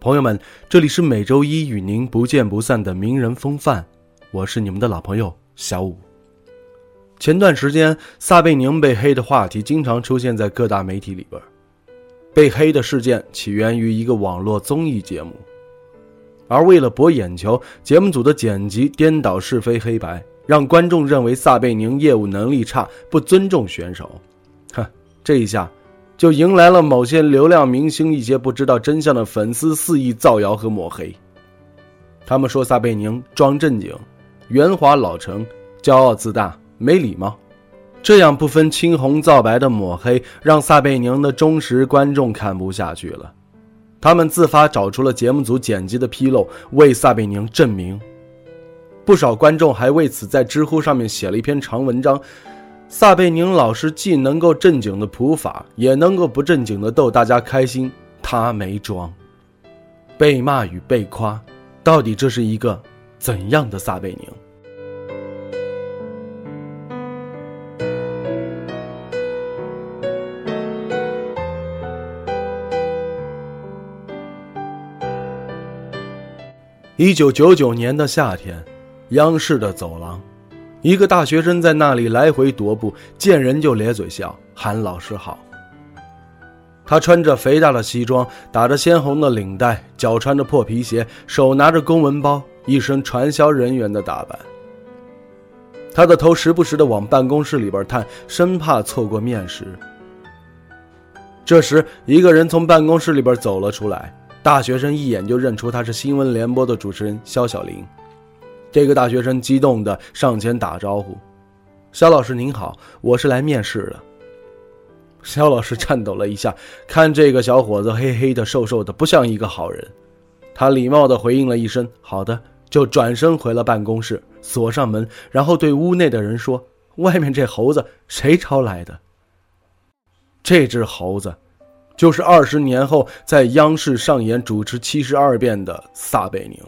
朋友们，这里是每周一与您不见不散的名人风范，我是你们的老朋友小五。前段时间，撒贝宁被黑的话题经常出现在各大媒体里边。被黑的事件起源于一个网络综艺节目，而为了博眼球，节目组的剪辑颠倒是非黑白。让观众认为撒贝宁业务能力差，不尊重选手。哼，这一下，就迎来了某些流量明星一些不知道真相的粉丝肆意造谣和抹黑。他们说撒贝宁装正经、圆滑老成、骄傲自大、没礼貌，这样不分青红皂白的抹黑，让撒贝宁的忠实观众看不下去了。他们自发找出了节目组剪辑的纰漏，为撒贝宁证明。不少观众还为此在知乎上面写了一篇长文章。撒贝宁老师既能够正经的普法，也能够不正经的逗大家开心。他没装。被骂与被夸，到底这是一个怎样的撒贝宁？一九九九年的夏天。央视的走廊，一个大学生在那里来回踱步，见人就咧嘴笑，喊老师好。他穿着肥大的西装，打着鲜红的领带，脚穿着破皮鞋，手拿着公文包，一身传销人员的打扮。他的头时不时的往办公室里边探，生怕错过面试。这时，一个人从办公室里边走了出来，大学生一眼就认出他是新闻联播的主持人肖小林。这个大学生激动地上前打招呼：“肖老师您好，我是来面试的。”肖老师颤抖了一下，看这个小伙子黑黑的、瘦瘦的，不像一个好人。他礼貌地回应了一声“好的”，就转身回了办公室，锁上门，然后对屋内的人说：“外面这猴子谁招来的？”这只猴子，就是二十年后在央视上演主持《七十二变》的撒贝宁。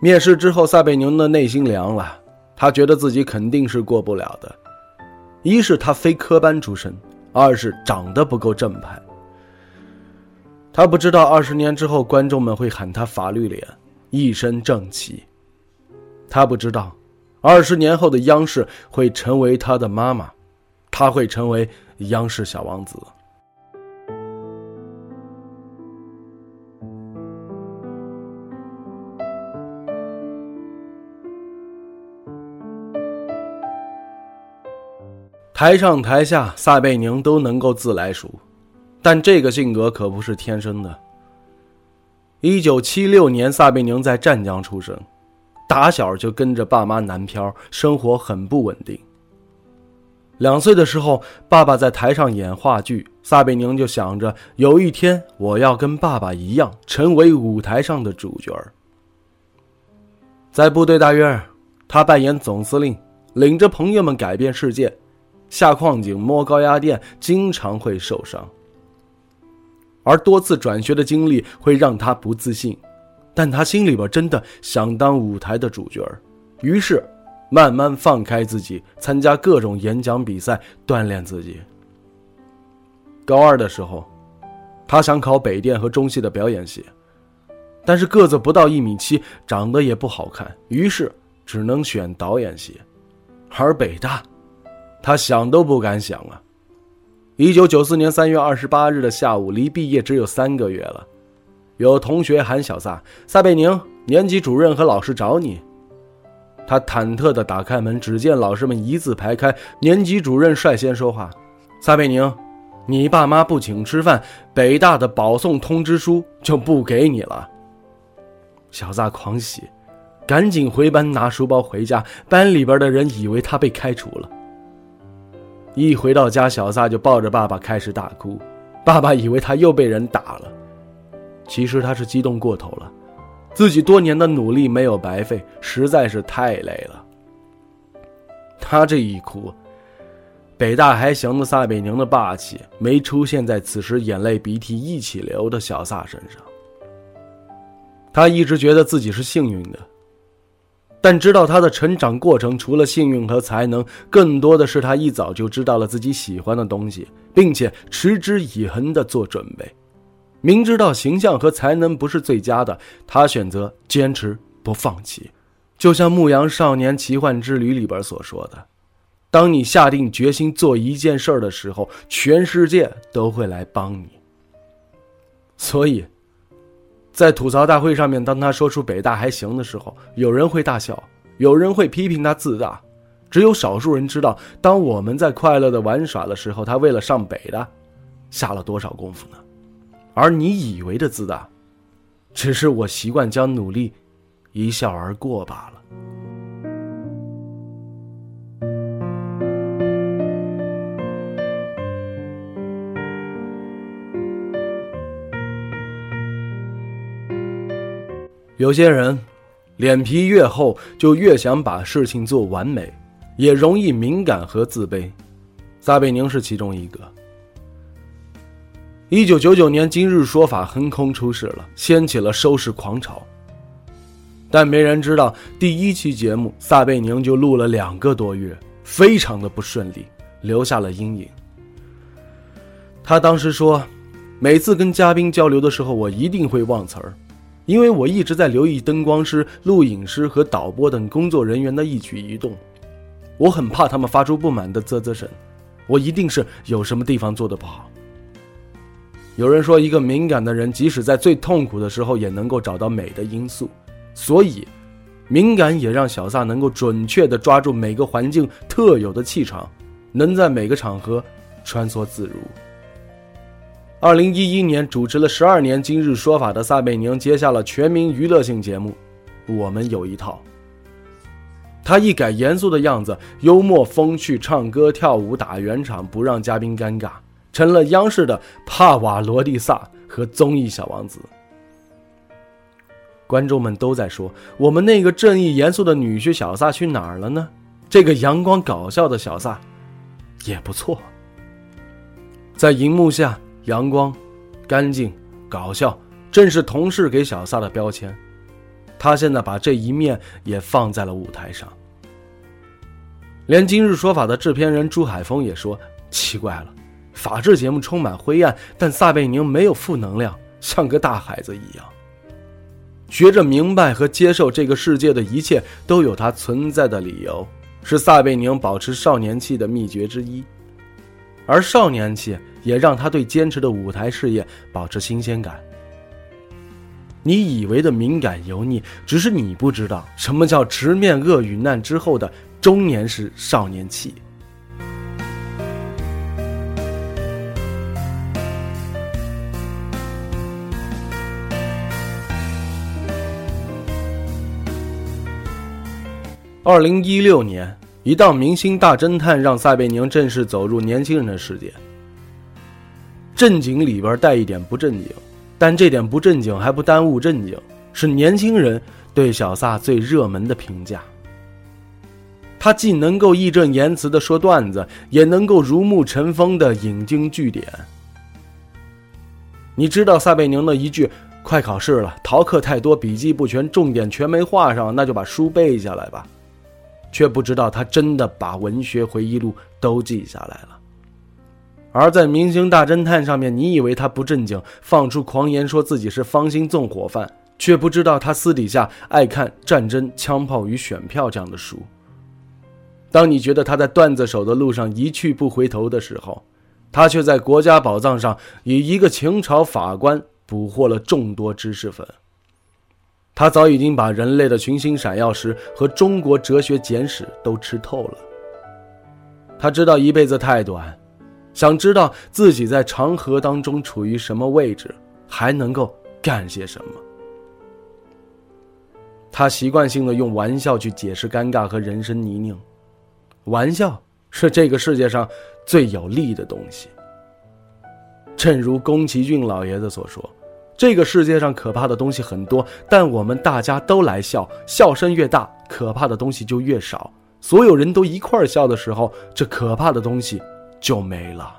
面试之后，撒贝宁的内心凉了。他觉得自己肯定是过不了的。一是他非科班出身，二是长得不够正派。他不知道二十年之后，观众们会喊他“法律脸”，一身正气。他不知道，二十年后的央视会成为他的妈妈，他会成为央视小王子。台上台下，撒贝宁都能够自来熟，但这个性格可不是天生的。一九七六年，撒贝宁在湛江出生，打小就跟着爸妈南漂，生活很不稳定。两岁的时候，爸爸在台上演话剧，撒贝宁就想着有一天我要跟爸爸一样，成为舞台上的主角在部队大院，他扮演总司令，领着朋友们改变世界。下矿井、摸高压电，经常会受伤。而多次转学的经历会让他不自信，但他心里边真的想当舞台的主角于是慢慢放开自己，参加各种演讲比赛，锻炼自己。高二的时候，他想考北电和中戏的表演系，但是个子不到一米七，长得也不好看，于是只能选导演系，而北大。他想都不敢想啊！一九九四年三月二十八日的下午，离毕业只有三个月了。有同学喊小撒，撒贝宁，年级主任和老师找你。他忐忑地打开门，只见老师们一字排开，年级主任率先说话：“撒贝宁，你爸妈不请吃饭，北大的保送通知书就不给你了。”小撒狂喜，赶紧回班拿书包回家。班里边的人以为他被开除了。一回到家，小撒就抱着爸爸开始大哭。爸爸以为他又被人打了，其实他是激动过头了。自己多年的努力没有白费，实在是太累了。他这一哭，北大还行的撒贝宁的霸气没出现在此时眼泪鼻涕一起流的小撒身上。他一直觉得自己是幸运的。但知道他的成长过程，除了幸运和才能，更多的是他一早就知道了自己喜欢的东西，并且持之以恒的做准备。明知道形象和才能不是最佳的，他选择坚持不放弃。就像《牧羊少年奇幻之旅》里边所说的：“当你下定决心做一件事的时候，全世界都会来帮你。”所以。在吐槽大会上面，当他说出北大还行的时候，有人会大笑，有人会批评他自大，只有少数人知道，当我们在快乐的玩耍的时候，他为了上北大，下了多少功夫呢？而你以为的自大，只是我习惯将努力一笑而过罢了。有些人，脸皮越厚，就越想把事情做完美，也容易敏感和自卑。撒贝宁是其中一个。一九九九年，《今日说法》横空出世了，掀起了收视狂潮。但没人知道，第一期节目撒贝宁就录了两个多月，非常的不顺利，留下了阴影。他当时说：“每次跟嘉宾交流的时候，我一定会忘词儿。”因为我一直在留意灯光师、录影师和导播等工作人员的一举一动，我很怕他们发出不满的啧啧声，我一定是有什么地方做的不好。有人说，一个敏感的人，即使在最痛苦的时候，也能够找到美的因素，所以，敏感也让小撒能够准确地抓住每个环境特有的气场，能在每个场合穿梭自如。二零一一年，主持了十二年《今日说法》的撒贝宁接下了全民娱乐性节目《我们有一套》。他一改严肃的样子，幽默风趣，唱歌跳舞打圆场，不让嘉宾尴尬，成了央视的帕瓦罗蒂萨和综艺小王子。观众们都在说：“我们那个正义严肃的女婿小撒去哪儿了呢？”这个阳光搞笑的小撒也不错，在荧幕下。阳光、干净、搞笑，正是同事给小撒的标签。他现在把这一面也放在了舞台上。连《今日说法》的制片人朱海峰也说：“奇怪了，法制节目充满灰暗，但撒贝宁没有负能量，像个大孩子一样，学着明白和接受这个世界的一切都有它存在的理由，是撒贝宁保持少年气的秘诀之一。而少年气。”也让他对坚持的舞台事业保持新鲜感。你以为的敏感油腻，只是你不知道什么叫直面恶与难之后的中年时少年气。二零一六年，一档《明星大侦探》让撒贝宁正式走入年轻人的世界。正经里边带一点不正经，但这点不正经还不耽误正经，是年轻人对小撒最热门的评价。他既能够义正言辞的说段子，也能够如沐晨风的引经据典。你知道撒贝宁的一句“快考试了，逃课太多，笔记不全，重点全没画上，那就把书背下来吧”，却不知道他真的把文学回忆录都记下来了。而在《明星大侦探》上面，你以为他不正经，放出狂言说自己是方心纵火犯，却不知道他私底下爱看《战争、枪炮与选票》这样的书。当你觉得他在段子手的路上一去不回头的时候，他却在国家宝藏上以一个清朝法官捕获了众多知识粉。他早已经把人类的群星闪耀时和中国哲学简史都吃透了。他知道一辈子太短。想知道自己在长河当中处于什么位置，还能够干些什么？他习惯性的用玩笑去解释尴尬和人生泥泞，玩笑是这个世界上最有利的东西。正如宫崎骏老爷子所说：“这个世界上可怕的东西很多，但我们大家都来笑，笑声越大，可怕的东西就越少。所有人都一块笑的时候，这可怕的东西就没了。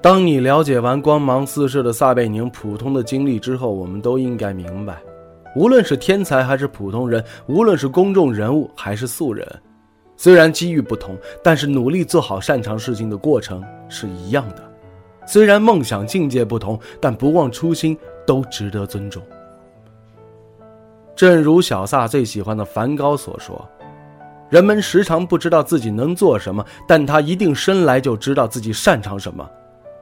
当你了解完光芒四射的撒贝宁普通的经历之后，我们都应该明白。无论是天才还是普通人，无论是公众人物还是素人，虽然机遇不同，但是努力做好擅长事情的过程是一样的。虽然梦想境界不同，但不忘初心都值得尊重。正如小萨最喜欢的梵高所说：“人们时常不知道自己能做什么，但他一定生来就知道自己擅长什么。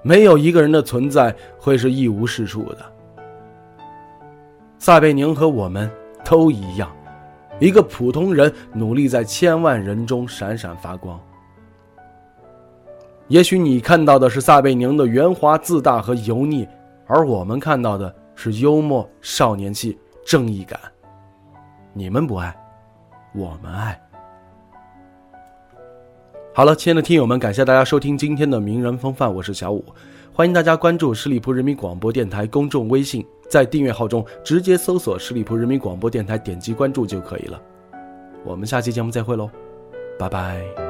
没有一个人的存在会是一无是处的。”撒贝宁和我们都一样，一个普通人努力在千万人中闪闪发光。也许你看到的是撒贝宁的圆滑自大和油腻，而我们看到的是幽默、少年气、正义感。你们不爱，我们爱。好了，亲爱的听友们，感谢大家收听今天的名人风范，我是小五，欢迎大家关注十里铺人民广播电台公众微信。在订阅号中直接搜索十里铺人民广播电台，点击关注就可以了。我们下期节目再会喽，拜拜。